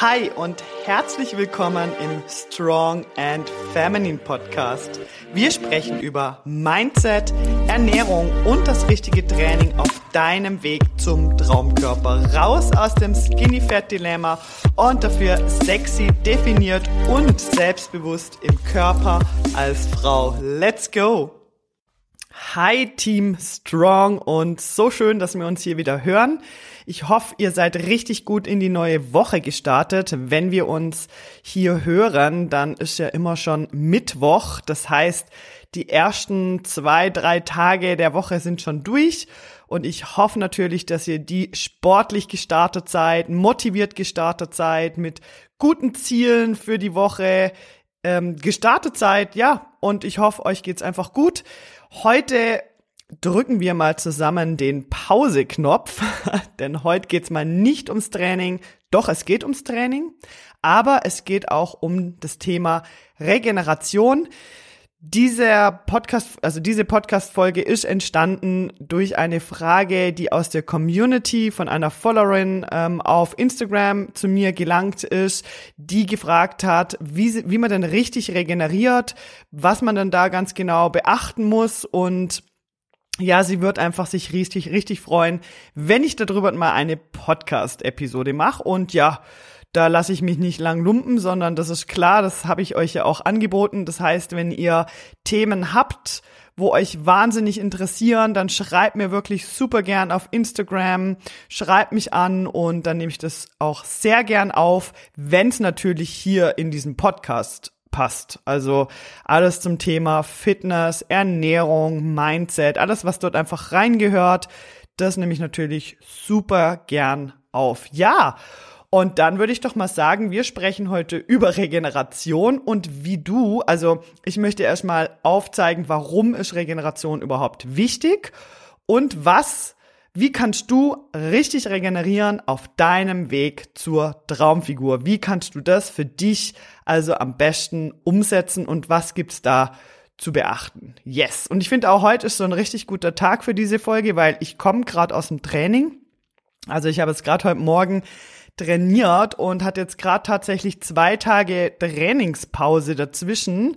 Hi und herzlich willkommen im Strong and Feminine Podcast. Wir sprechen über Mindset, Ernährung und das richtige Training auf deinem Weg zum Traumkörper. Raus aus dem Skinny Fat Dilemma und dafür sexy, definiert und selbstbewusst im Körper als Frau. Let's go! Hi Team Strong und so schön, dass wir uns hier wieder hören. Ich hoffe, ihr seid richtig gut in die neue Woche gestartet. Wenn wir uns hier hören, dann ist ja immer schon Mittwoch. Das heißt, die ersten zwei, drei Tage der Woche sind schon durch. Und ich hoffe natürlich, dass ihr die sportlich gestartet seid, motiviert gestartet seid, mit guten Zielen für die Woche ähm, gestartet seid. Ja, und ich hoffe, euch geht's einfach gut. Heute drücken wir mal zusammen den Pause-Knopf, denn heute geht's mal nicht ums Training. Doch, es geht ums Training, aber es geht auch um das Thema Regeneration. Dieser Podcast, also diese Podcast-Folge ist entstanden durch eine Frage, die aus der Community von einer Followerin ähm, auf Instagram zu mir gelangt ist, die gefragt hat, wie, wie man denn richtig regeneriert, was man dann da ganz genau beachten muss und ja, sie wird einfach sich richtig, richtig freuen, wenn ich darüber mal eine Podcast-Episode mache und ja, da lasse ich mich nicht lang lumpen, sondern das ist klar, das habe ich euch ja auch angeboten. Das heißt, wenn ihr Themen habt, wo euch wahnsinnig interessieren, dann schreibt mir wirklich super gern auf Instagram, schreibt mich an und dann nehme ich das auch sehr gern auf, wenn es natürlich hier in diesem Podcast passt. Also alles zum Thema Fitness, Ernährung, Mindset, alles, was dort einfach reingehört, das nehme ich natürlich super gern auf. Ja. Und dann würde ich doch mal sagen, wir sprechen heute über Regeneration und wie du, also ich möchte erstmal aufzeigen, warum ist Regeneration überhaupt wichtig und was, wie kannst du richtig regenerieren auf deinem Weg zur Traumfigur? Wie kannst du das für dich also am besten umsetzen und was gibt's da zu beachten? Yes. Und ich finde auch heute ist so ein richtig guter Tag für diese Folge, weil ich komme gerade aus dem Training. Also ich habe jetzt gerade heute Morgen trainiert und hat jetzt gerade tatsächlich zwei Tage Trainingspause dazwischen.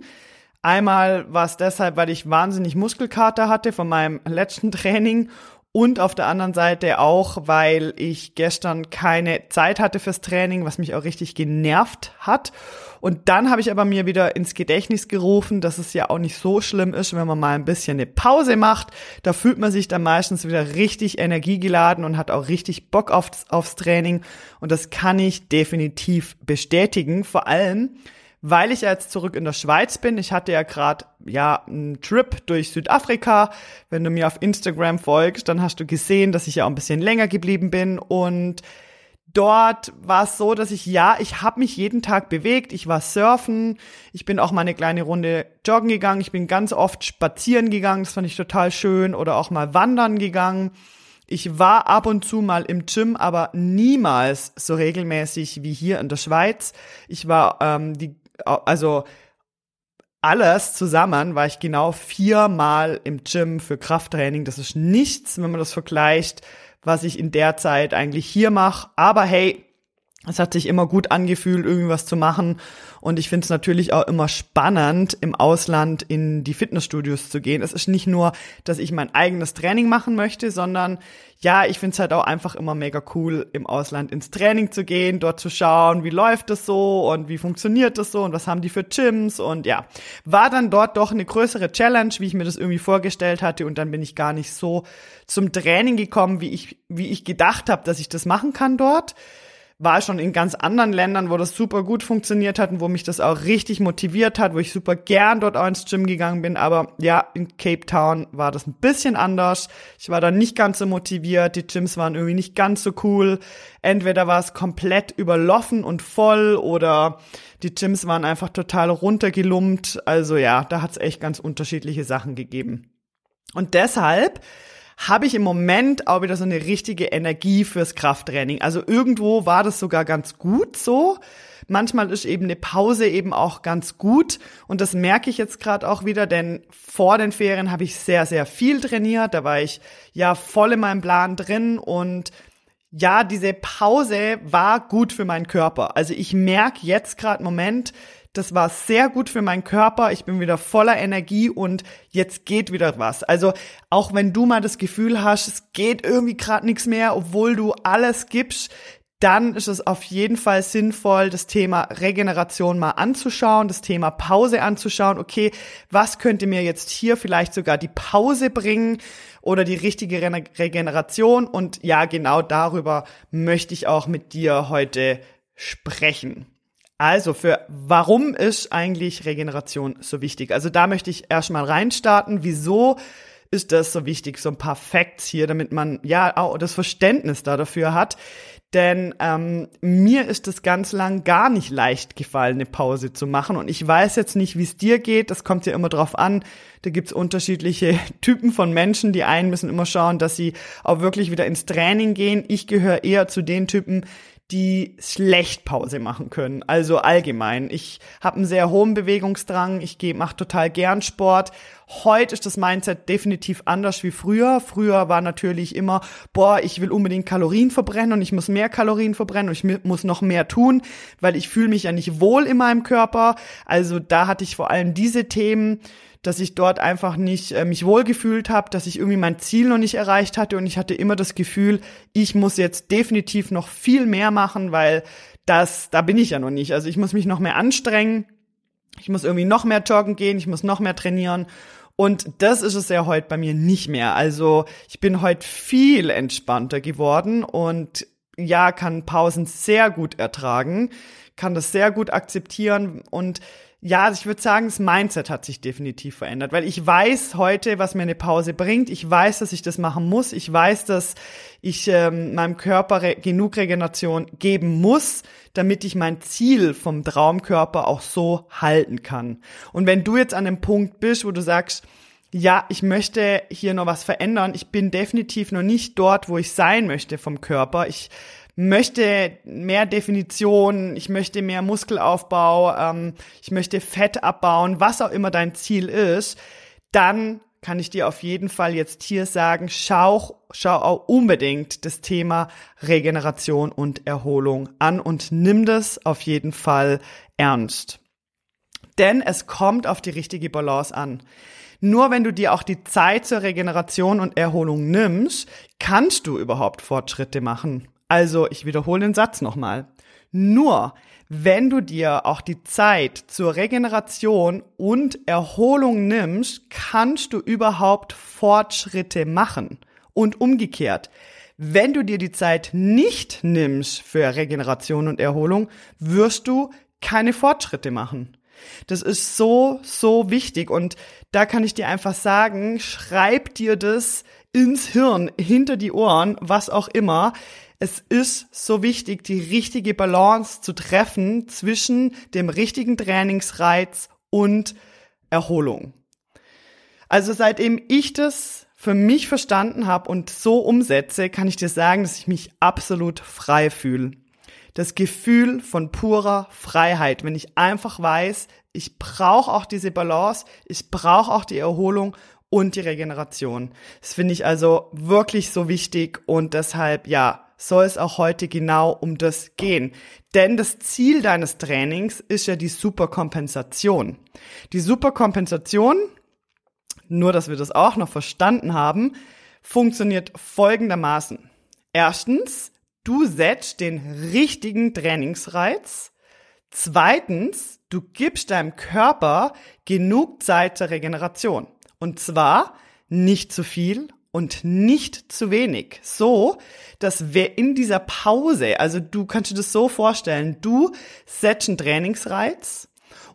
Einmal war es deshalb, weil ich wahnsinnig Muskelkater hatte von meinem letzten Training und auf der anderen Seite auch, weil ich gestern keine Zeit hatte fürs Training, was mich auch richtig genervt hat. Und dann habe ich aber mir wieder ins Gedächtnis gerufen, dass es ja auch nicht so schlimm ist, wenn man mal ein bisschen eine Pause macht. Da fühlt man sich dann meistens wieder richtig energiegeladen und hat auch richtig Bock aufs, aufs Training. Und das kann ich definitiv bestätigen. Vor allem, weil ich jetzt zurück in der Schweiz bin. Ich hatte ja gerade ja einen Trip durch Südafrika. Wenn du mir auf Instagram folgst, dann hast du gesehen, dass ich ja auch ein bisschen länger geblieben bin und dort war es so, dass ich ja, ich habe mich jeden Tag bewegt, ich war surfen, ich bin auch mal eine kleine Runde joggen gegangen, ich bin ganz oft spazieren gegangen, das fand ich total schön oder auch mal wandern gegangen. Ich war ab und zu mal im Gym, aber niemals so regelmäßig wie hier in der Schweiz. Ich war ähm, die also alles zusammen war ich genau viermal im Gym für Krafttraining. Das ist nichts, wenn man das vergleicht, was ich in der Zeit eigentlich hier mache. Aber hey, es hat sich immer gut angefühlt, irgendwie was zu machen. Und ich finde es natürlich auch immer spannend, im Ausland in die Fitnessstudios zu gehen. Es ist nicht nur, dass ich mein eigenes Training machen möchte, sondern ja, ich finde es halt auch einfach immer mega cool, im Ausland ins Training zu gehen, dort zu schauen, wie läuft es so und wie funktioniert das so und was haben die für Gyms und ja, war dann dort doch eine größere Challenge, wie ich mir das irgendwie vorgestellt hatte und dann bin ich gar nicht so zum Training gekommen, wie ich, wie ich gedacht habe, dass ich das machen kann dort war schon in ganz anderen Ländern, wo das super gut funktioniert hat und wo mich das auch richtig motiviert hat, wo ich super gern dort auch ins Gym gegangen bin. Aber ja, in Cape Town war das ein bisschen anders. Ich war da nicht ganz so motiviert. Die Gyms waren irgendwie nicht ganz so cool. Entweder war es komplett überlaufen und voll oder die Gyms waren einfach total runtergelumpt. Also ja, da hat es echt ganz unterschiedliche Sachen gegeben. Und deshalb habe ich im Moment auch wieder so eine richtige Energie fürs Krafttraining. Also irgendwo war das sogar ganz gut so. Manchmal ist eben eine Pause eben auch ganz gut und das merke ich jetzt gerade auch wieder, denn vor den Ferien habe ich sehr, sehr viel trainiert. Da war ich ja voll in meinem Plan drin und ja, diese Pause war gut für meinen Körper. Also ich merke jetzt gerade Moment, das war sehr gut für meinen Körper. Ich bin wieder voller Energie und jetzt geht wieder was. Also auch wenn du mal das Gefühl hast, es geht irgendwie gerade nichts mehr, obwohl du alles gibst, dann ist es auf jeden Fall sinnvoll, das Thema Regeneration mal anzuschauen, das Thema Pause anzuschauen. Okay, was könnte mir jetzt hier vielleicht sogar die Pause bringen oder die richtige Re Regeneration? Und ja, genau darüber möchte ich auch mit dir heute sprechen. Also für warum ist eigentlich Regeneration so wichtig? Also da möchte ich erstmal reinstarten. Wieso ist das so wichtig? So ein paar Facts hier, damit man ja auch das Verständnis da dafür hat. Denn ähm, mir ist es ganz lang gar nicht leicht gefallen, eine Pause zu machen. Und ich weiß jetzt nicht, wie es dir geht. Das kommt ja immer drauf an. Da gibt's unterschiedliche Typen von Menschen. Die einen müssen immer schauen, dass sie auch wirklich wieder ins Training gehen. Ich gehöre eher zu den Typen, die schlecht Pause machen können. Also allgemein. Ich habe einen sehr hohen Bewegungsdrang. Ich mache total gern Sport. Heute ist das Mindset definitiv anders wie früher. Früher war natürlich immer, boah, ich will unbedingt Kalorien verbrennen und ich muss mehr Kalorien verbrennen und ich muss noch mehr tun, weil ich fühle mich ja nicht wohl in meinem Körper. Also da hatte ich vor allem diese Themen dass ich dort einfach nicht äh, mich wohlgefühlt habe, dass ich irgendwie mein Ziel noch nicht erreicht hatte und ich hatte immer das Gefühl, ich muss jetzt definitiv noch viel mehr machen, weil das, da bin ich ja noch nicht. Also ich muss mich noch mehr anstrengen, ich muss irgendwie noch mehr joggen gehen, ich muss noch mehr trainieren und das ist es ja heute bei mir nicht mehr. Also ich bin heute viel entspannter geworden und ja, kann Pausen sehr gut ertragen, kann das sehr gut akzeptieren und ja, also ich würde sagen, das Mindset hat sich definitiv verändert, weil ich weiß heute, was mir eine Pause bringt. Ich weiß, dass ich das machen muss. Ich weiß, dass ich ähm, meinem Körper re genug Regeneration geben muss, damit ich mein Ziel vom Traumkörper auch so halten kann. Und wenn du jetzt an dem Punkt bist, wo du sagst, ja, ich möchte hier noch was verändern, ich bin definitiv noch nicht dort, wo ich sein möchte vom Körper. Ich möchte mehr Definition, ich möchte mehr Muskelaufbau, ähm, ich möchte Fett abbauen, was auch immer dein Ziel ist, dann kann ich dir auf jeden Fall jetzt hier sagen, schau, schau auch unbedingt das Thema Regeneration und Erholung an und nimm das auf jeden Fall ernst. Denn es kommt auf die richtige Balance an. Nur wenn du dir auch die Zeit zur Regeneration und Erholung nimmst, kannst du überhaupt Fortschritte machen. Also, ich wiederhole den Satz nochmal. Nur wenn du dir auch die Zeit zur Regeneration und Erholung nimmst, kannst du überhaupt Fortschritte machen. Und umgekehrt, wenn du dir die Zeit nicht nimmst für Regeneration und Erholung, wirst du keine Fortschritte machen. Das ist so, so wichtig und da kann ich dir einfach sagen, schreib dir das ins Hirn, hinter die Ohren, was auch immer es ist so wichtig, die richtige Balance zu treffen zwischen dem richtigen Trainingsreiz und Erholung. Also seitdem ich das für mich verstanden habe und so umsetze, kann ich dir sagen, dass ich mich absolut frei fühle. Das Gefühl von purer Freiheit, wenn ich einfach weiß, ich brauche auch diese Balance, ich brauche auch die Erholung und die Regeneration. Das finde ich also wirklich so wichtig und deshalb, ja, soll es auch heute genau um das gehen. Denn das Ziel deines Trainings ist ja die Superkompensation. Die Superkompensation, nur dass wir das auch noch verstanden haben, funktioniert folgendermaßen. Erstens, du setzt den richtigen Trainingsreiz. Zweitens, du gibst deinem Körper genug Zeit zur Regeneration. Und zwar nicht zu viel und nicht zu wenig. So, dass wir in dieser Pause, also du kannst dir das so vorstellen, du setzt einen Trainingsreiz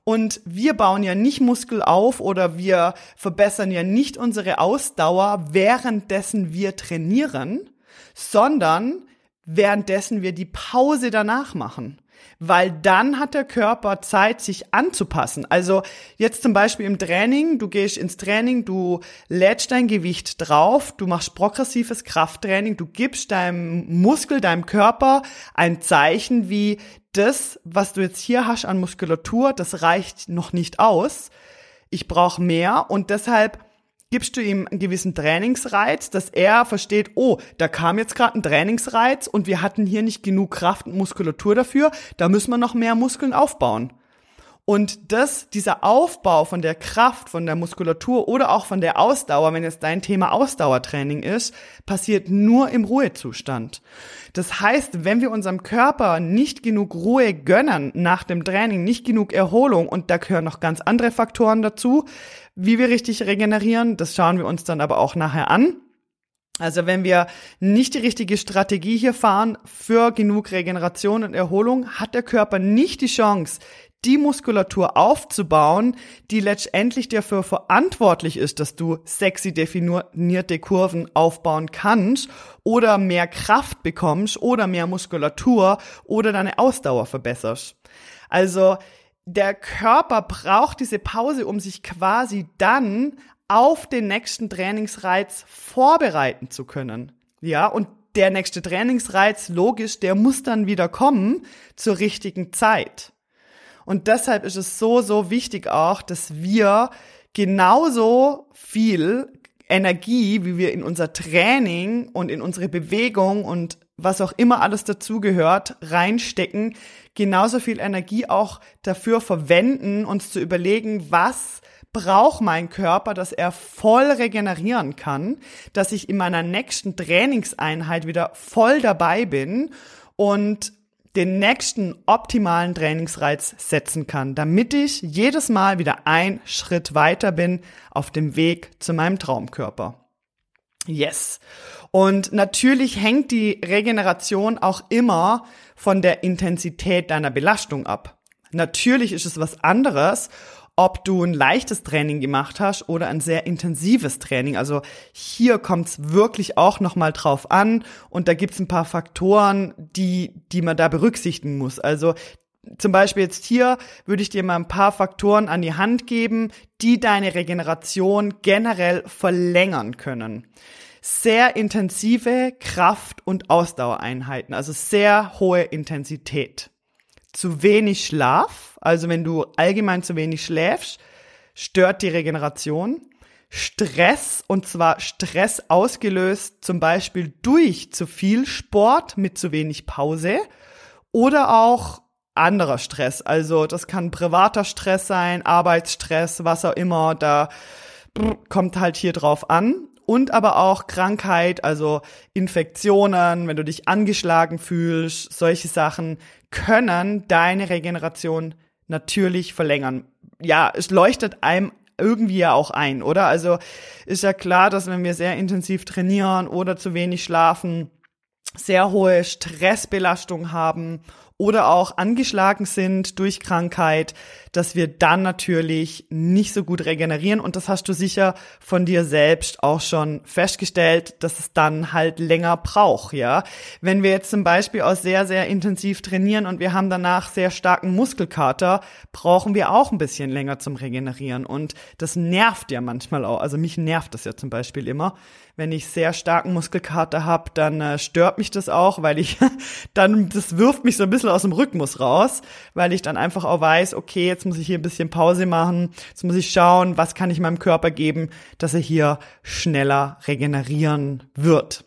und wir bauen ja nicht Muskel auf oder wir verbessern ja nicht unsere Ausdauer, währenddessen wir trainieren, sondern währenddessen wir die Pause danach machen weil dann hat der Körper Zeit, sich anzupassen. Also jetzt zum Beispiel im Training, du gehst ins Training, du lädst dein Gewicht drauf, du machst progressives Krafttraining, du gibst deinem Muskel, deinem Körper ein Zeichen wie das, was du jetzt hier hast an Muskulatur, das reicht noch nicht aus. Ich brauche mehr und deshalb gibst du ihm einen gewissen Trainingsreiz, dass er versteht, oh, da kam jetzt gerade ein Trainingsreiz und wir hatten hier nicht genug Kraft und Muskulatur dafür, da müssen wir noch mehr Muskeln aufbauen. Und das, dieser Aufbau von der Kraft, von der Muskulatur oder auch von der Ausdauer, wenn jetzt dein Thema Ausdauertraining ist, passiert nur im Ruhezustand. Das heißt, wenn wir unserem Körper nicht genug Ruhe gönnen nach dem Training, nicht genug Erholung, und da gehören noch ganz andere Faktoren dazu, wie wir richtig regenerieren, das schauen wir uns dann aber auch nachher an. Also wenn wir nicht die richtige Strategie hier fahren für genug Regeneration und Erholung, hat der Körper nicht die Chance, die Muskulatur aufzubauen, die letztendlich dafür verantwortlich ist, dass du sexy definierte Kurven aufbauen kannst oder mehr Kraft bekommst oder mehr Muskulatur oder deine Ausdauer verbesserst. Also der Körper braucht diese Pause, um sich quasi dann auf den nächsten Trainingsreiz vorbereiten zu können. Ja, und der nächste Trainingsreiz, logisch, der muss dann wieder kommen zur richtigen Zeit. Und deshalb ist es so, so wichtig auch, dass wir genauso viel Energie, wie wir in unser Training und in unsere Bewegung und was auch immer alles dazugehört, reinstecken, genauso viel Energie auch dafür verwenden, uns zu überlegen, was braucht mein Körper, dass er voll regenerieren kann, dass ich in meiner nächsten Trainingseinheit wieder voll dabei bin und den nächsten optimalen Trainingsreiz setzen kann, damit ich jedes Mal wieder ein Schritt weiter bin auf dem Weg zu meinem Traumkörper. Yes. Und natürlich hängt die Regeneration auch immer von der Intensität deiner Belastung ab. Natürlich ist es was anderes, ob du ein leichtes Training gemacht hast oder ein sehr intensives Training. Also hier kommt es wirklich auch nochmal drauf an und da gibt es ein paar Faktoren, die, die man da berücksichtigen muss. Also zum Beispiel jetzt hier würde ich dir mal ein paar Faktoren an die Hand geben, die deine Regeneration generell verlängern können. Sehr intensive Kraft- und Ausdauereinheiten, also sehr hohe Intensität zu wenig Schlaf, also wenn du allgemein zu wenig schläfst, stört die Regeneration. Stress, und zwar Stress ausgelöst zum Beispiel durch zu viel Sport mit zu wenig Pause oder auch anderer Stress. Also das kann privater Stress sein, Arbeitsstress, was auch immer, da kommt halt hier drauf an und aber auch Krankheit, also Infektionen, wenn du dich angeschlagen fühlst, solche Sachen können deine Regeneration natürlich verlängern. Ja, es leuchtet einem irgendwie ja auch ein, oder? Also ist ja klar, dass wenn wir sehr intensiv trainieren oder zu wenig schlafen, sehr hohe Stressbelastung haben oder auch angeschlagen sind durch Krankheit, dass wir dann natürlich nicht so gut regenerieren. Und das hast du sicher von dir selbst auch schon festgestellt, dass es dann halt länger braucht, ja. Wenn wir jetzt zum Beispiel auch sehr, sehr intensiv trainieren und wir haben danach sehr starken Muskelkater, brauchen wir auch ein bisschen länger zum Regenerieren. Und das nervt ja manchmal auch. Also mich nervt das ja zum Beispiel immer wenn ich sehr starken Muskelkater habe, dann äh, stört mich das auch, weil ich dann, das wirft mich so ein bisschen aus dem Rhythmus raus, weil ich dann einfach auch weiß, okay, jetzt muss ich hier ein bisschen Pause machen, jetzt muss ich schauen, was kann ich meinem Körper geben, dass er hier schneller regenerieren wird.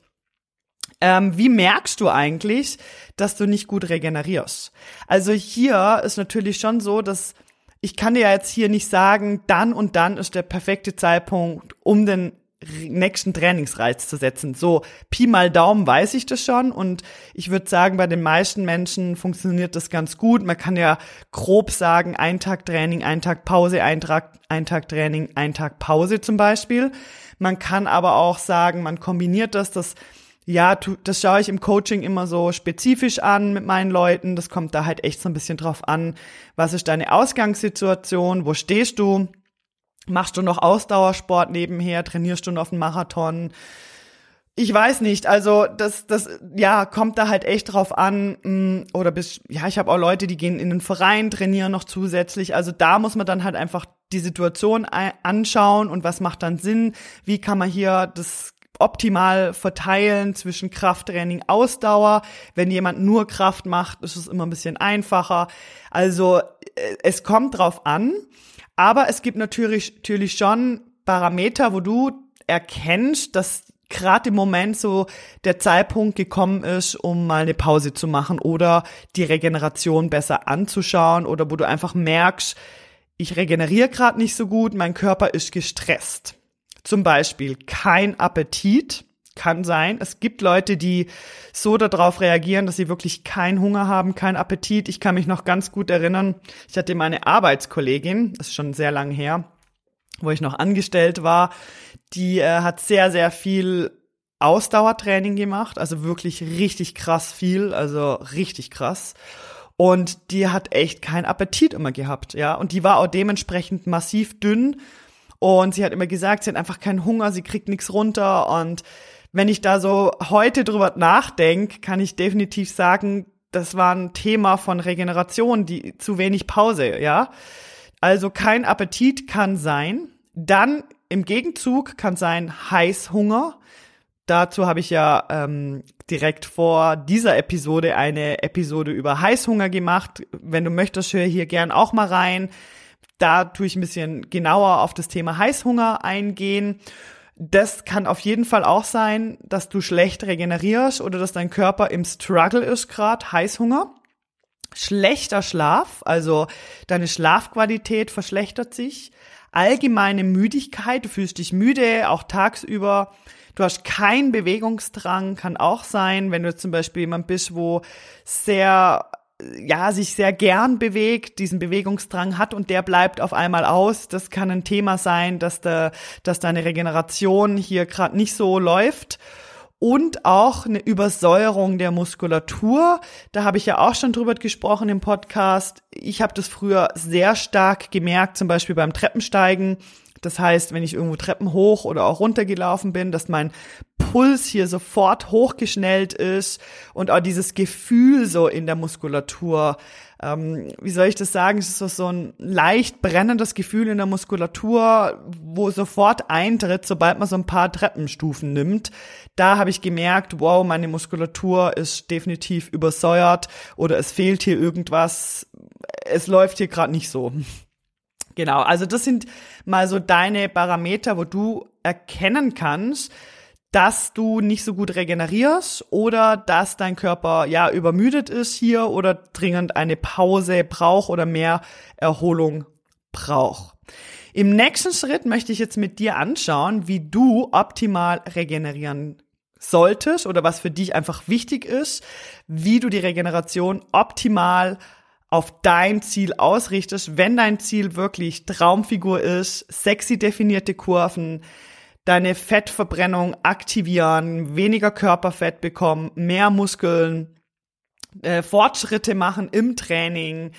Ähm, wie merkst du eigentlich, dass du nicht gut regenerierst? Also hier ist natürlich schon so, dass ich kann dir jetzt hier nicht sagen, dann und dann ist der perfekte Zeitpunkt, um den nächsten Trainingsreiz zu setzen. So, Pi mal Daumen weiß ich das schon und ich würde sagen, bei den meisten Menschen funktioniert das ganz gut. Man kann ja grob sagen, ein Tag Training, ein Tag Pause, ein Tag, ein Tag Training, ein Tag Pause zum Beispiel. Man kann aber auch sagen, man kombiniert das, das ja, das schaue ich im Coaching immer so spezifisch an mit meinen Leuten. Das kommt da halt echt so ein bisschen drauf an. Was ist deine Ausgangssituation? Wo stehst du? Machst du noch Ausdauersport nebenher? Trainierst du noch einen Marathon? Ich weiß nicht, also das, das, ja, kommt da halt echt drauf an. Mm, oder bis, ja, ich habe auch Leute, die gehen in den Verein, trainieren noch zusätzlich. Also da muss man dann halt einfach die Situation anschauen und was macht dann Sinn? Wie kann man hier das optimal verteilen zwischen Krafttraining, Ausdauer. Wenn jemand nur Kraft macht, ist es immer ein bisschen einfacher. Also äh, es kommt drauf an. Aber es gibt natürlich, natürlich schon Parameter, wo du erkennst, dass gerade im Moment so der Zeitpunkt gekommen ist, um mal eine Pause zu machen oder die Regeneration besser anzuschauen oder wo du einfach merkst, ich regeneriere gerade nicht so gut, mein Körper ist gestresst. Zum Beispiel kein Appetit kann sein. Es gibt Leute, die so darauf reagieren, dass sie wirklich keinen Hunger haben, keinen Appetit. Ich kann mich noch ganz gut erinnern, ich hatte meine Arbeitskollegin, das ist schon sehr lang her, wo ich noch angestellt war, die äh, hat sehr, sehr viel Ausdauertraining gemacht, also wirklich richtig krass viel, also richtig krass. Und die hat echt keinen Appetit immer gehabt, ja. Und die war auch dementsprechend massiv dünn. Und sie hat immer gesagt, sie hat einfach keinen Hunger, sie kriegt nichts runter. Und wenn ich da so heute drüber nachdenke, kann ich definitiv sagen, das war ein Thema von Regeneration, die zu wenig Pause, ja. Also kein Appetit kann sein. Dann im Gegenzug kann sein Heißhunger. Dazu habe ich ja ähm, direkt vor dieser Episode eine Episode über Heißhunger gemacht. Wenn du möchtest, hör hier gern auch mal rein. Da tue ich ein bisschen genauer auf das Thema Heißhunger eingehen. Das kann auf jeden Fall auch sein, dass du schlecht regenerierst oder dass dein Körper im Struggle ist gerade, Heißhunger. Schlechter Schlaf, also deine Schlafqualität verschlechtert sich. Allgemeine Müdigkeit, du fühlst dich müde, auch tagsüber. Du hast keinen Bewegungsdrang, kann auch sein, wenn du zum Beispiel jemand bist, wo sehr ja, sich sehr gern bewegt, diesen Bewegungsdrang hat und der bleibt auf einmal aus. Das kann ein Thema sein, dass, der, dass deine Regeneration hier gerade nicht so läuft. Und auch eine Übersäuerung der Muskulatur. Da habe ich ja auch schon drüber gesprochen im Podcast. Ich habe das früher sehr stark gemerkt, zum Beispiel beim Treppensteigen. Das heißt, wenn ich irgendwo Treppen hoch oder auch runtergelaufen bin, dass mein Puls hier sofort hochgeschnellt ist und auch dieses Gefühl so in der Muskulatur. Ähm, wie soll ich das sagen? Es ist so, so ein leicht brennendes Gefühl in der Muskulatur, wo sofort eintritt, sobald man so ein paar Treppenstufen nimmt. Da habe ich gemerkt, wow, meine Muskulatur ist definitiv übersäuert oder es fehlt hier irgendwas. Es läuft hier gerade nicht so. Genau, also das sind mal so deine Parameter, wo du erkennen kannst, dass du nicht so gut regenerierst oder dass dein Körper ja übermüdet ist hier oder dringend eine Pause braucht oder mehr Erholung braucht. Im nächsten Schritt möchte ich jetzt mit dir anschauen, wie du optimal regenerieren solltest oder was für dich einfach wichtig ist, wie du die Regeneration optimal auf dein Ziel ausrichtest, wenn dein Ziel wirklich Traumfigur ist, sexy definierte Kurven, deine Fettverbrennung aktivieren, weniger Körperfett bekommen, mehr Muskeln, äh, Fortschritte machen im Training,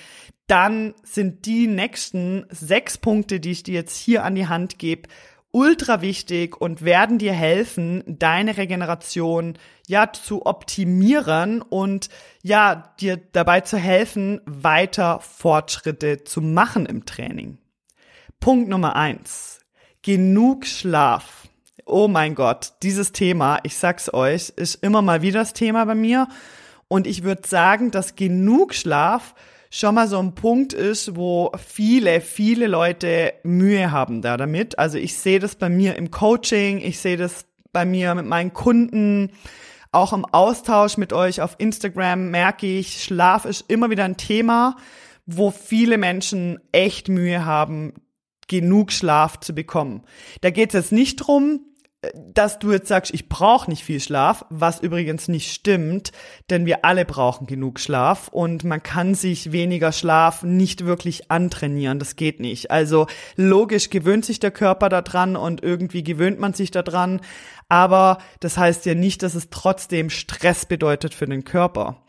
dann sind die nächsten sechs Punkte, die ich dir jetzt hier an die Hand gebe, ultra wichtig und werden dir helfen, deine Regeneration ja zu optimieren und ja dir dabei zu helfen, weiter Fortschritte zu machen im Training. Punkt Nummer eins. Genug Schlaf. Oh mein Gott, dieses Thema, ich sag's euch, ist immer mal wieder das Thema bei mir. Und ich würde sagen, dass genug Schlaf schon mal so ein Punkt ist, wo viele, viele Leute Mühe haben da damit. Also ich sehe das bei mir im Coaching, ich sehe das bei mir mit meinen Kunden, auch im Austausch mit euch auf Instagram merke ich, Schlaf ist immer wieder ein Thema, wo viele Menschen echt Mühe haben, genug Schlaf zu bekommen. Da geht es jetzt nicht drum, dass du jetzt sagst, ich brauche nicht viel Schlaf, was übrigens nicht stimmt, denn wir alle brauchen genug Schlaf und man kann sich weniger Schlaf nicht wirklich antrainieren, das geht nicht. Also logisch gewöhnt sich der Körper daran und irgendwie gewöhnt man sich daran, aber das heißt ja nicht, dass es trotzdem Stress bedeutet für den Körper.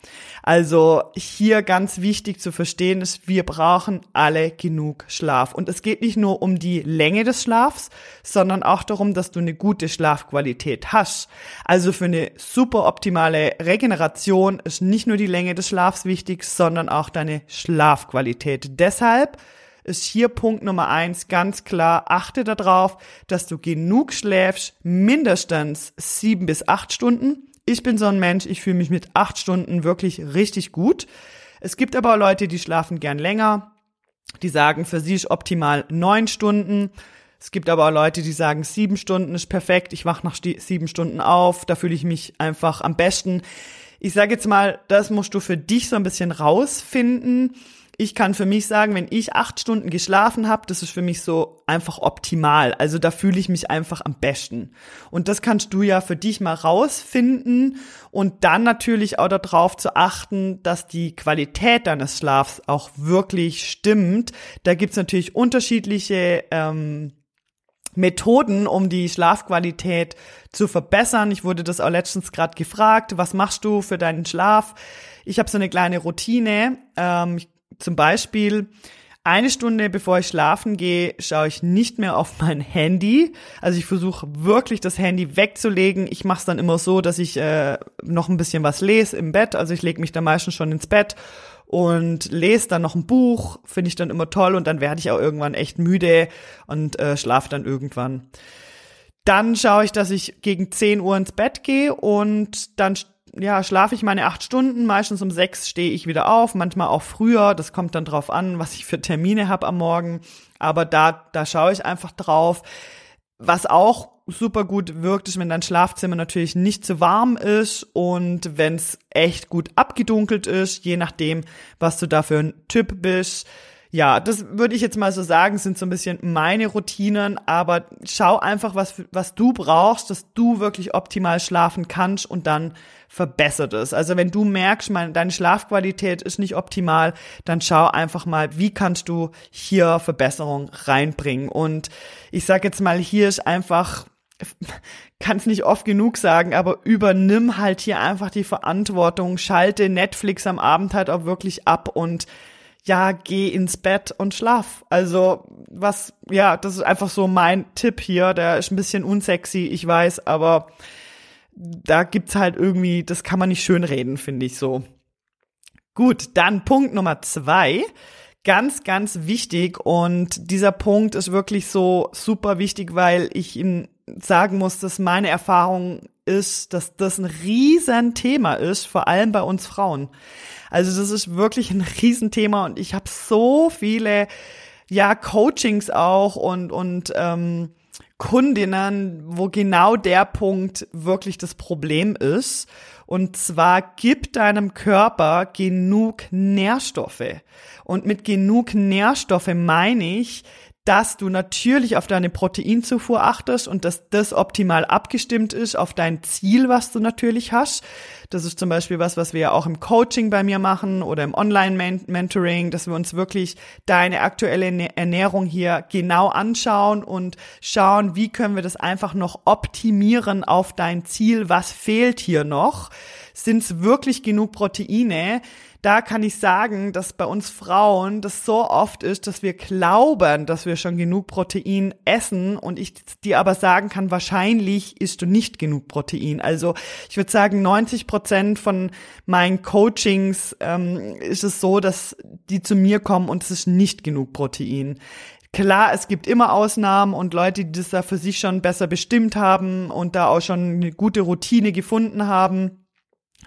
Also hier ganz wichtig zu verstehen ist, wir brauchen alle genug Schlaf. Und es geht nicht nur um die Länge des Schlafs, sondern auch darum, dass du eine gute Schlafqualität hast. Also für eine super optimale Regeneration ist nicht nur die Länge des Schlafs wichtig, sondern auch deine Schlafqualität. Deshalb ist hier Punkt Nummer eins ganz klar, achte darauf, dass du genug schläfst, mindestens sieben bis acht Stunden. Ich bin so ein Mensch, ich fühle mich mit acht Stunden wirklich richtig gut. Es gibt aber Leute, die schlafen gern länger. Die sagen, für sie ist optimal neun Stunden. Es gibt aber auch Leute, die sagen, sieben Stunden ist perfekt, ich wach nach sieben Stunden auf, da fühle ich mich einfach am besten. Ich sage jetzt mal, das musst du für dich so ein bisschen rausfinden ich kann für mich sagen, wenn ich acht Stunden geschlafen habe, das ist für mich so einfach optimal. Also da fühle ich mich einfach am besten. Und das kannst du ja für dich mal rausfinden und dann natürlich auch darauf zu achten, dass die Qualität deines Schlafs auch wirklich stimmt. Da gibt's natürlich unterschiedliche ähm, Methoden, um die Schlafqualität zu verbessern. Ich wurde das auch letztens gerade gefragt, was machst du für deinen Schlaf? Ich habe so eine kleine Routine. Ähm, ich zum Beispiel eine Stunde bevor ich schlafen gehe, schaue ich nicht mehr auf mein Handy. Also ich versuche wirklich das Handy wegzulegen. Ich mache es dann immer so, dass ich äh, noch ein bisschen was lese im Bett. Also ich lege mich dann meistens schon ins Bett und lese dann noch ein Buch. Finde ich dann immer toll und dann werde ich auch irgendwann echt müde und äh, schlafe dann irgendwann. Dann schaue ich, dass ich gegen 10 Uhr ins Bett gehe und dann ja, schlafe ich meine acht Stunden, meistens um sechs stehe ich wieder auf, manchmal auch früher, das kommt dann drauf an, was ich für Termine habe am Morgen, aber da, da schaue ich einfach drauf. Was auch super gut wirkt, ist, wenn dein Schlafzimmer natürlich nicht zu warm ist und wenn es echt gut abgedunkelt ist, je nachdem, was du da für ein Typ bist ja, das würde ich jetzt mal so sagen, sind so ein bisschen meine Routinen, aber schau einfach, was, was du brauchst, dass du wirklich optimal schlafen kannst und dann verbessert es. Also wenn du merkst, meine, deine Schlafqualität ist nicht optimal, dann schau einfach mal, wie kannst du hier Verbesserung reinbringen. Und ich sage jetzt mal, hier ist einfach kann es nicht oft genug sagen, aber übernimm halt hier einfach die Verantwortung, schalte Netflix am Abend halt auch wirklich ab und ja, geh ins Bett und schlaf. Also, was, ja, das ist einfach so mein Tipp hier. Der ist ein bisschen unsexy, ich weiß, aber da gibt's halt irgendwie, das kann man nicht schönreden, finde ich so. Gut, dann Punkt Nummer zwei. Ganz, ganz wichtig und dieser Punkt ist wirklich so super wichtig, weil ich ihn sagen muss, dass meine Erfahrung ist, dass das ein Riesenthema ist, vor allem bei uns Frauen. Also das ist wirklich ein Riesenthema und ich habe so viele ja Coachings auch und und ähm, Kundinnen, wo genau der Punkt wirklich das Problem ist. Und zwar gib deinem Körper genug Nährstoffe. Und mit genug Nährstoffe meine ich, dass du natürlich auf deine Proteinzufuhr achtest und dass das optimal abgestimmt ist auf dein Ziel, was du natürlich hast. Das ist zum Beispiel was, was wir ja auch im Coaching bei mir machen oder im Online-Mentoring, dass wir uns wirklich deine aktuelle Ernährung hier genau anschauen und schauen, wie können wir das einfach noch optimieren auf dein Ziel, was fehlt hier noch. Sind es wirklich genug Proteine? Da kann ich sagen, dass bei uns Frauen das so oft ist, dass wir glauben, dass wir schon genug Protein essen und ich dir aber sagen kann, wahrscheinlich isst du nicht genug Protein. Also ich würde sagen, 90 Prozent von meinen Coachings ähm, ist es so, dass die zu mir kommen und es ist nicht genug Protein. Klar, es gibt immer Ausnahmen und Leute, die das da für sich schon besser bestimmt haben und da auch schon eine gute Routine gefunden haben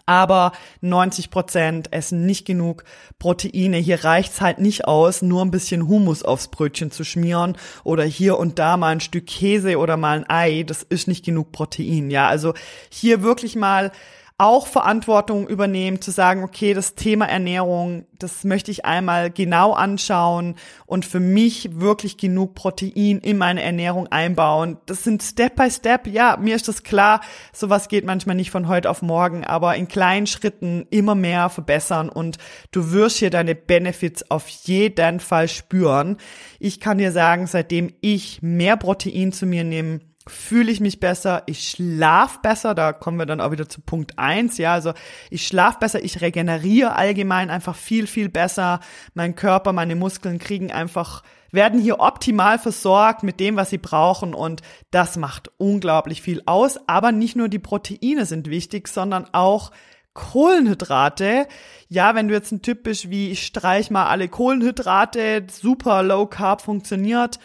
aber 90 Prozent essen nicht genug Proteine. Hier reicht's halt nicht aus, nur ein bisschen Humus aufs Brötchen zu schmieren oder hier und da mal ein Stück Käse oder mal ein Ei. Das ist nicht genug Protein. Ja, also hier wirklich mal auch Verantwortung übernehmen, zu sagen, okay, das Thema Ernährung, das möchte ich einmal genau anschauen und für mich wirklich genug Protein in meine Ernährung einbauen. Das sind Step by Step. Ja, mir ist das klar. Sowas geht manchmal nicht von heute auf morgen, aber in kleinen Schritten immer mehr verbessern und du wirst hier deine Benefits auf jeden Fall spüren. Ich kann dir sagen, seitdem ich mehr Protein zu mir nehme, fühle ich mich besser, ich schlaf besser, da kommen wir dann auch wieder zu Punkt eins. ja, also ich schlaf besser, ich regeneriere allgemein einfach viel, viel besser, mein Körper, meine Muskeln kriegen einfach, werden hier optimal versorgt mit dem, was sie brauchen und das macht unglaublich viel aus, aber nicht nur die Proteine sind wichtig, sondern auch Kohlenhydrate. Ja, wenn du jetzt ein Typ bist wie ich streich mal alle Kohlenhydrate, super low carb funktioniert,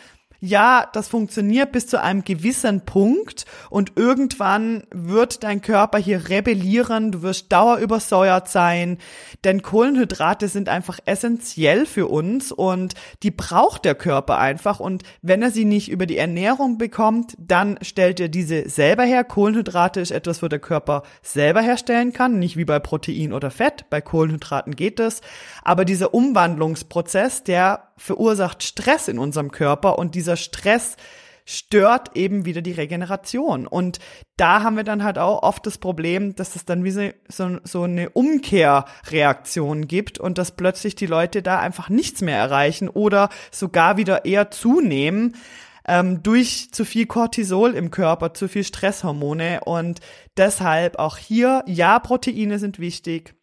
ja, das funktioniert bis zu einem gewissen Punkt und irgendwann wird dein Körper hier rebellieren, du wirst dauerübersäuert sein, denn Kohlenhydrate sind einfach essentiell für uns und die braucht der Körper einfach und wenn er sie nicht über die Ernährung bekommt, dann stellt er diese selber her. Kohlenhydrate ist etwas, wo der Körper selber herstellen kann, nicht wie bei Protein oder Fett, bei Kohlenhydraten geht es, aber dieser Umwandlungsprozess, der verursacht Stress in unserem Körper und dieser Stress stört eben wieder die Regeneration. Und da haben wir dann halt auch oft das Problem, dass es dann wie so, so eine Umkehrreaktion gibt und dass plötzlich die Leute da einfach nichts mehr erreichen oder sogar wieder eher zunehmen ähm, durch zu viel Cortisol im Körper, zu viel Stresshormone. Und deshalb auch hier, ja, Proteine sind wichtig.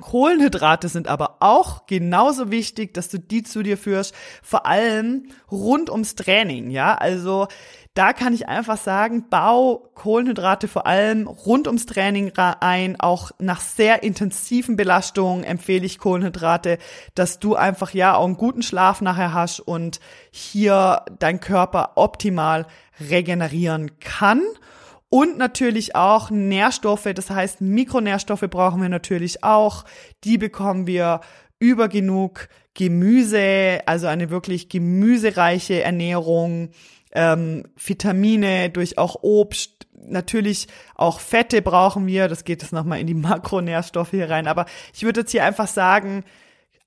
Kohlenhydrate sind aber auch genauso wichtig, dass du die zu dir führst, vor allem rund ums Training, ja? Also da kann ich einfach sagen, bau Kohlenhydrate vor allem rund ums Training ein. Auch nach sehr intensiven Belastungen empfehle ich Kohlenhydrate, dass du einfach ja auch einen guten Schlaf nachher hast und hier dein Körper optimal regenerieren kann. Und natürlich auch Nährstoffe, das heißt Mikronährstoffe brauchen wir natürlich auch. Die bekommen wir über genug Gemüse, also eine wirklich gemüsereiche Ernährung, ähm, Vitamine durch auch Obst, natürlich auch Fette brauchen wir, das geht jetzt nochmal in die Makronährstoffe hier rein, aber ich würde jetzt hier einfach sagen,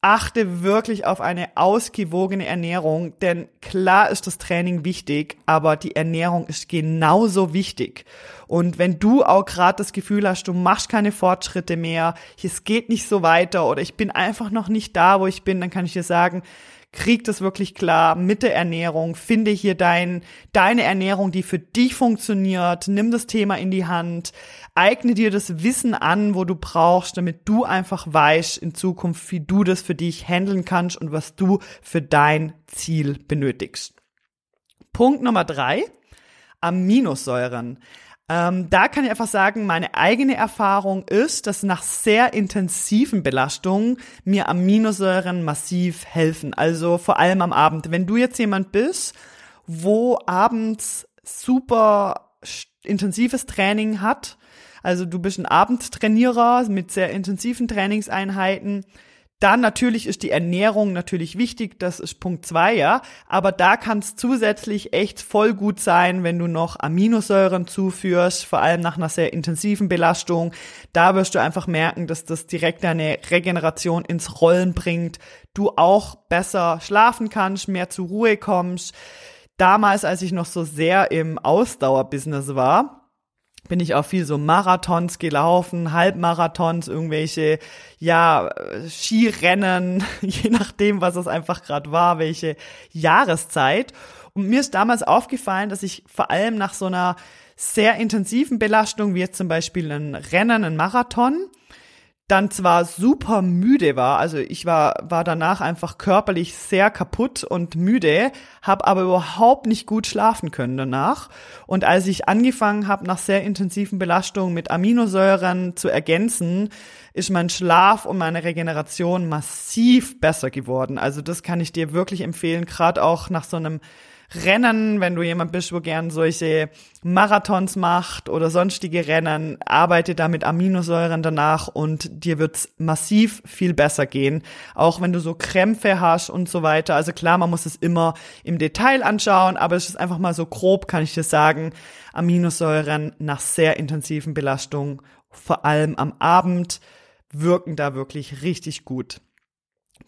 achte wirklich auf eine ausgewogene Ernährung, denn klar ist das Training wichtig, aber die Ernährung ist genauso wichtig. Und wenn du auch gerade das Gefühl hast, du machst keine Fortschritte mehr, es geht nicht so weiter oder ich bin einfach noch nicht da, wo ich bin, dann kann ich dir sagen, krieg das wirklich klar? Mit der Ernährung, finde hier dein, deine Ernährung, die für dich funktioniert, nimm das Thema in die Hand, eigne dir das Wissen an, wo du brauchst, damit du einfach weißt in Zukunft, wie du das für dich handeln kannst und was du für dein Ziel benötigst. Punkt Nummer drei, Aminosäuren. Ähm, da kann ich einfach sagen, meine eigene Erfahrung ist, dass nach sehr intensiven Belastungen mir Aminosäuren massiv helfen. Also vor allem am Abend. Wenn du jetzt jemand bist, wo abends super intensives Training hat, also du bist ein Abendtrainierer mit sehr intensiven Trainingseinheiten, dann natürlich ist die Ernährung natürlich wichtig, das ist Punkt zwei, ja. Aber da kann es zusätzlich echt voll gut sein, wenn du noch Aminosäuren zuführst, vor allem nach einer sehr intensiven Belastung. Da wirst du einfach merken, dass das direkt deine Regeneration ins Rollen bringt. Du auch besser schlafen kannst, mehr zur Ruhe kommst. Damals, als ich noch so sehr im Ausdauerbusiness war, bin ich auch viel so Marathons gelaufen, Halbmarathons, irgendwelche, ja, Skirennen, je nachdem, was es einfach gerade war, welche Jahreszeit. Und mir ist damals aufgefallen, dass ich vor allem nach so einer sehr intensiven Belastung, wie jetzt zum Beispiel ein Rennen, ein Marathon, dann zwar super müde war, also ich war war danach einfach körperlich sehr kaputt und müde, habe aber überhaupt nicht gut schlafen können danach und als ich angefangen habe nach sehr intensiven Belastungen mit Aminosäuren zu ergänzen, ist mein Schlaf und meine Regeneration massiv besser geworden. Also das kann ich dir wirklich empfehlen, gerade auch nach so einem Rennen, wenn du jemand bist, wo gern solche Marathons macht oder sonstige Rennen, arbeite da mit Aminosäuren danach und dir wird's massiv viel besser gehen. Auch wenn du so Krämpfe hast und so weiter. Also klar, man muss es immer im Detail anschauen, aber es ist einfach mal so grob, kann ich dir sagen, Aminosäuren nach sehr intensiven Belastungen, vor allem am Abend, wirken da wirklich richtig gut.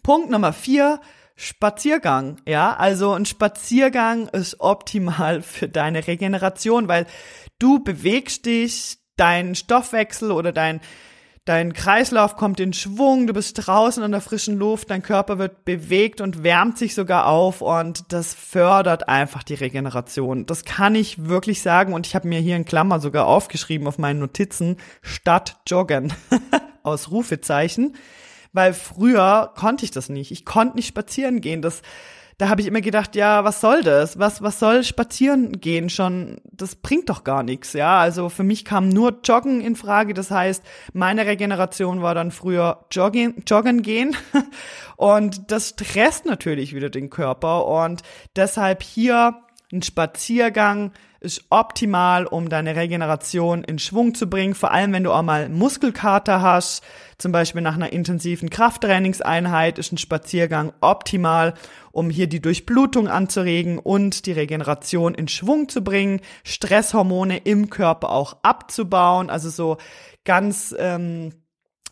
Punkt Nummer vier, Spaziergang, ja, also ein Spaziergang ist optimal für deine Regeneration, weil du bewegst dich, dein Stoffwechsel oder dein dein Kreislauf kommt in Schwung, du bist draußen in der frischen Luft, dein Körper wird bewegt und wärmt sich sogar auf und das fördert einfach die Regeneration. Das kann ich wirklich sagen und ich habe mir hier in Klammer sogar aufgeschrieben auf meinen Notizen statt joggen. Aus Rufezeichen weil früher konnte ich das nicht. Ich konnte nicht spazieren gehen. Das, da habe ich immer gedacht, ja, was soll das? Was, was soll spazieren gehen schon? Das bringt doch gar nichts, ja. Also für mich kam nur Joggen in Frage. Das heißt, meine Regeneration war dann früher Joggen, Joggen gehen. Und das stresst natürlich wieder den Körper. Und deshalb hier ein Spaziergang ist optimal, um deine Regeneration in Schwung zu bringen. Vor allem, wenn du auch mal Muskelkater hast, zum Beispiel nach einer intensiven Krafttrainingseinheit, ist ein Spaziergang optimal, um hier die Durchblutung anzuregen und die Regeneration in Schwung zu bringen, Stresshormone im Körper auch abzubauen. Also so ganz ähm,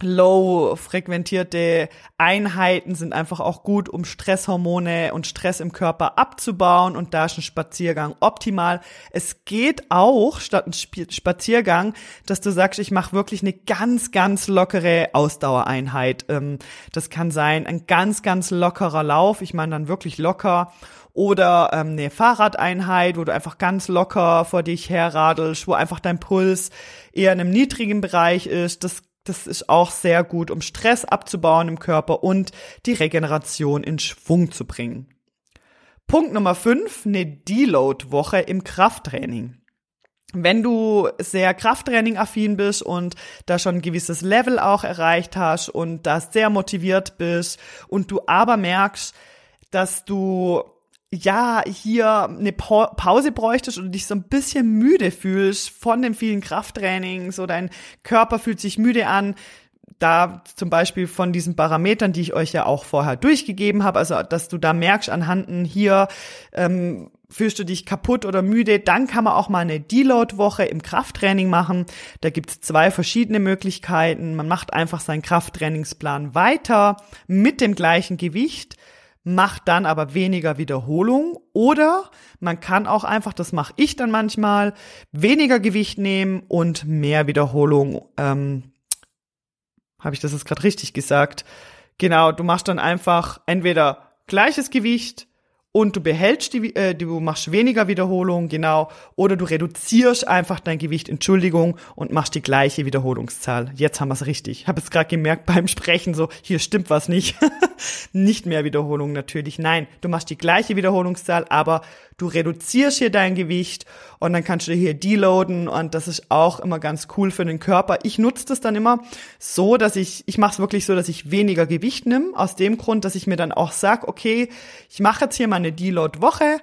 low frequentierte Einheiten sind einfach auch gut, um Stresshormone und Stress im Körper abzubauen und da ist ein Spaziergang optimal. Es geht auch statt ein Spaziergang, dass du sagst, ich mache wirklich eine ganz, ganz lockere Ausdauereinheit. Ähm, das kann sein ein ganz, ganz lockerer Lauf. Ich meine dann wirklich locker oder ähm, eine Fahrradeinheit, wo du einfach ganz locker vor dich herradelst, wo einfach dein Puls eher in einem niedrigen Bereich ist. Das das ist auch sehr gut, um Stress abzubauen im Körper und die Regeneration in Schwung zu bringen. Punkt Nummer 5, eine Deload-Woche im Krafttraining. Wenn du sehr Krafttraining-affin bist und da schon ein gewisses Level auch erreicht hast und da sehr motiviert bist und du aber merkst, dass du ja, hier eine pa Pause bräuchtest und dich so ein bisschen müde fühlst von dem vielen Krafttraining, so dein Körper fühlt sich müde an, da zum Beispiel von diesen Parametern, die ich euch ja auch vorher durchgegeben habe, also dass du da merkst anhand hier, ähm, fühlst du dich kaputt oder müde, dann kann man auch mal eine Deload-Woche im Krafttraining machen. Da gibt's zwei verschiedene Möglichkeiten. Man macht einfach seinen Krafttrainingsplan weiter mit dem gleichen Gewicht macht dann aber weniger Wiederholung oder man kann auch einfach, das mache ich dann manchmal, weniger Gewicht nehmen und mehr Wiederholung. Ähm, Habe ich das jetzt gerade richtig gesagt? Genau, du machst dann einfach entweder gleiches Gewicht und du behältst die, äh, du machst weniger Wiederholungen, genau, oder du reduzierst einfach dein Gewicht, Entschuldigung, und machst die gleiche Wiederholungszahl. Jetzt haben wir es richtig. Ich habe es gerade gemerkt beim Sprechen, so, hier stimmt was nicht. nicht mehr Wiederholung natürlich. Nein, du machst die gleiche Wiederholungszahl, aber du reduzierst hier dein Gewicht und dann kannst du hier deloaden und das ist auch immer ganz cool für den Körper. Ich nutze das dann immer so, dass ich, ich mache es wirklich so, dass ich weniger Gewicht nehme, aus dem Grund, dass ich mir dann auch sag, okay, ich mache jetzt hier mal eine Deload-Woche,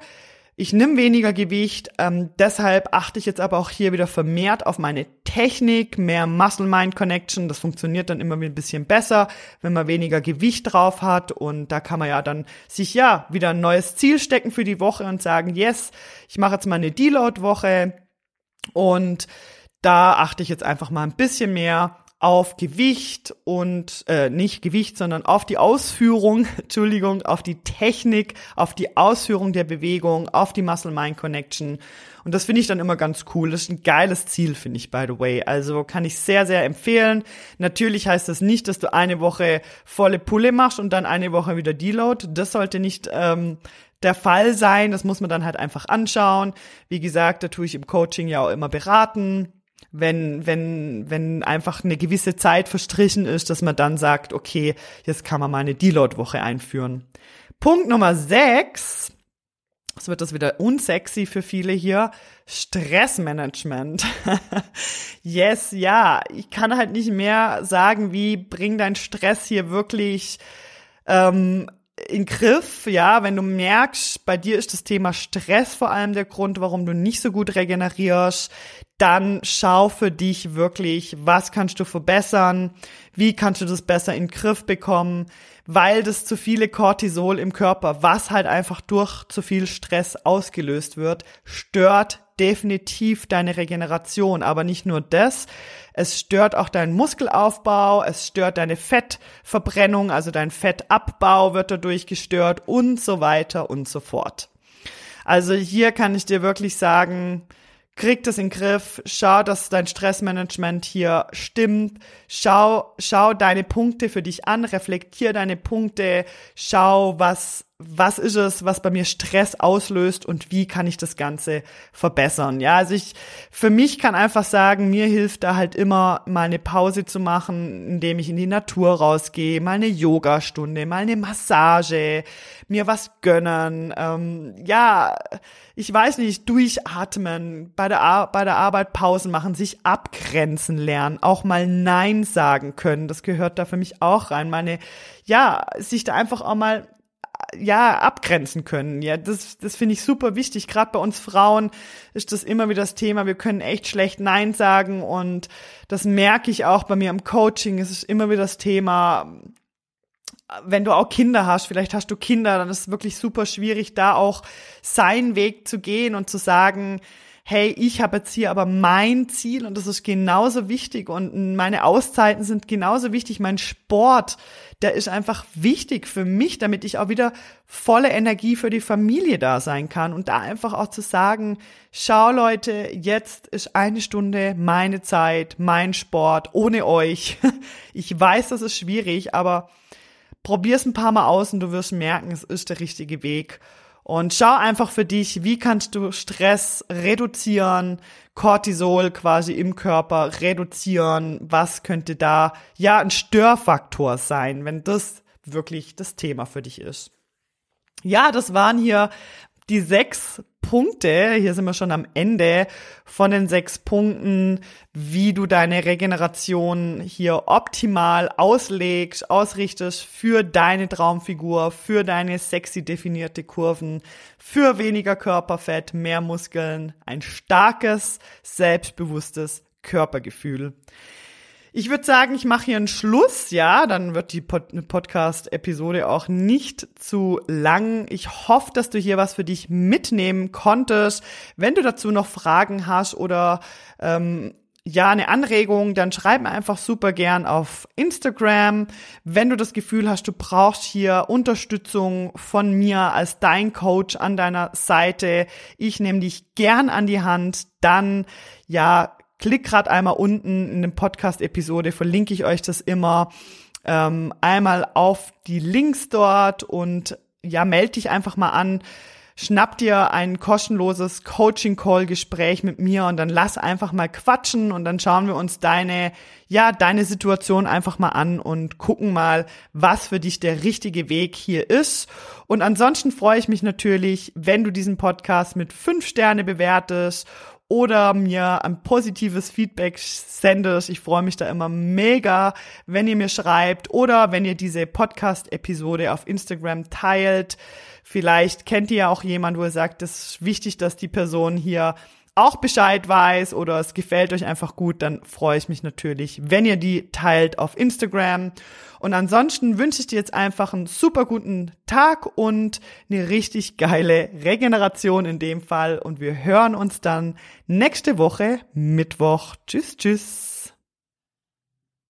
ich nehme weniger Gewicht, ähm, deshalb achte ich jetzt aber auch hier wieder vermehrt auf meine Technik, mehr Muscle-Mind-Connection. Das funktioniert dann immer ein bisschen besser, wenn man weniger Gewicht drauf hat. Und da kann man ja dann sich ja wieder ein neues Ziel stecken für die Woche und sagen, yes, ich mache jetzt mal eine Deload-Woche und da achte ich jetzt einfach mal ein bisschen mehr auf Gewicht und äh, nicht Gewicht, sondern auf die Ausführung, Entschuldigung, auf die Technik, auf die Ausführung der Bewegung, auf die Muscle-Mind-Connection. Und das finde ich dann immer ganz cool. Das ist ein geiles Ziel, finde ich, by the way. Also kann ich sehr, sehr empfehlen. Natürlich heißt das nicht, dass du eine Woche volle Pulle machst und dann eine Woche wieder Deload. Das sollte nicht ähm, der Fall sein. Das muss man dann halt einfach anschauen. Wie gesagt, da tue ich im Coaching ja auch immer beraten wenn, wenn, wenn einfach eine gewisse Zeit verstrichen ist, dass man dann sagt, okay, jetzt kann man mal eine Deload-Woche einführen. Punkt Nummer sechs, es wird das wieder unsexy für viele hier, Stressmanagement. yes, ja, ich kann halt nicht mehr sagen, wie bring dein Stress hier wirklich ähm, in Griff, ja, wenn du merkst, bei dir ist das Thema Stress vor allem der Grund, warum du nicht so gut regenerierst, dann schau für dich wirklich, was kannst du verbessern, wie kannst du das besser in Griff bekommen, weil das zu viele Cortisol im Körper, was halt einfach durch zu viel Stress ausgelöst wird, stört definitiv deine Regeneration. Aber nicht nur das, es stört auch deinen Muskelaufbau, es stört deine Fettverbrennung, also dein Fettabbau wird dadurch gestört und so weiter und so fort. Also hier kann ich dir wirklich sagen, krieg das in den Griff, schau, dass dein Stressmanagement hier stimmt, schau, schau deine Punkte für dich an, reflektier deine Punkte, schau, was, was ist es, was bei mir Stress auslöst und wie kann ich das Ganze verbessern. Ja, also ich, für mich kann einfach sagen, mir hilft da halt immer mal eine Pause zu machen, indem ich in die Natur rausgehe, mal eine Yogastunde, mal eine Massage, mir was gönnen, ähm, ja, ich weiß nicht, durchatmen, bei der, Ar bei der Arbeit Pausen machen, sich abgrenzen lernen, auch mal Nein sagen können, das gehört da für mich auch rein, meine, ja, sich da einfach auch mal ja abgrenzen können. Ja, das das finde ich super wichtig. Gerade bei uns Frauen ist das immer wieder das Thema. Wir können echt schlecht Nein sagen und das merke ich auch bei mir im Coaching. Es ist immer wieder das Thema. Wenn du auch Kinder hast, vielleicht hast du Kinder, dann ist es wirklich super schwierig, da auch seinen Weg zu gehen und zu sagen, hey, ich habe jetzt hier aber mein Ziel und das ist genauso wichtig und meine Auszeiten sind genauso wichtig, mein Sport, der ist einfach wichtig für mich, damit ich auch wieder volle Energie für die Familie da sein kann und da einfach auch zu sagen, schau Leute, jetzt ist eine Stunde meine Zeit, mein Sport, ohne euch. Ich weiß, das ist schwierig, aber probier's ein paar Mal aus und du wirst merken, es ist der richtige Weg. Und schau einfach für dich, wie kannst du Stress reduzieren, Cortisol quasi im Körper reduzieren, was könnte da ja ein Störfaktor sein, wenn das wirklich das Thema für dich ist. Ja, das waren hier die sechs Punkte, hier sind wir schon am Ende von den sechs Punkten, wie du deine Regeneration hier optimal auslegst, ausrichtest für deine Traumfigur, für deine sexy definierte Kurven, für weniger Körperfett, mehr Muskeln, ein starkes, selbstbewusstes Körpergefühl. Ich würde sagen, ich mache hier einen Schluss, ja, dann wird die Pod Podcast-Episode auch nicht zu lang. Ich hoffe, dass du hier was für dich mitnehmen konntest. Wenn du dazu noch Fragen hast oder ähm, ja, eine Anregung, dann schreib mir einfach super gern auf Instagram. Wenn du das Gefühl hast, du brauchst hier Unterstützung von mir als dein Coach an deiner Seite, ich nehme dich gern an die Hand, dann ja, Klick gerade einmal unten in den Podcast-Episode, verlinke ich euch das immer. Ähm, einmal auf die Links dort und ja, melde dich einfach mal an. Schnapp dir ein kostenloses Coaching-Call-Gespräch mit mir und dann lass einfach mal quatschen und dann schauen wir uns deine, ja, deine Situation einfach mal an und gucken mal, was für dich der richtige Weg hier ist. Und ansonsten freue ich mich natürlich, wenn du diesen Podcast mit fünf Sterne bewertest oder mir ein positives Feedback sendet. Ich freue mich da immer mega, wenn ihr mir schreibt oder wenn ihr diese Podcast-Episode auf Instagram teilt. Vielleicht kennt ihr ja auch jemand, wo ihr sagt, es ist wichtig, dass die Person hier auch Bescheid weiß oder es gefällt euch einfach gut, dann freue ich mich natürlich, wenn ihr die teilt auf Instagram. Und ansonsten wünsche ich dir jetzt einfach einen super guten Tag und eine richtig geile Regeneration in dem Fall. Und wir hören uns dann nächste Woche Mittwoch. Tschüss, tschüss.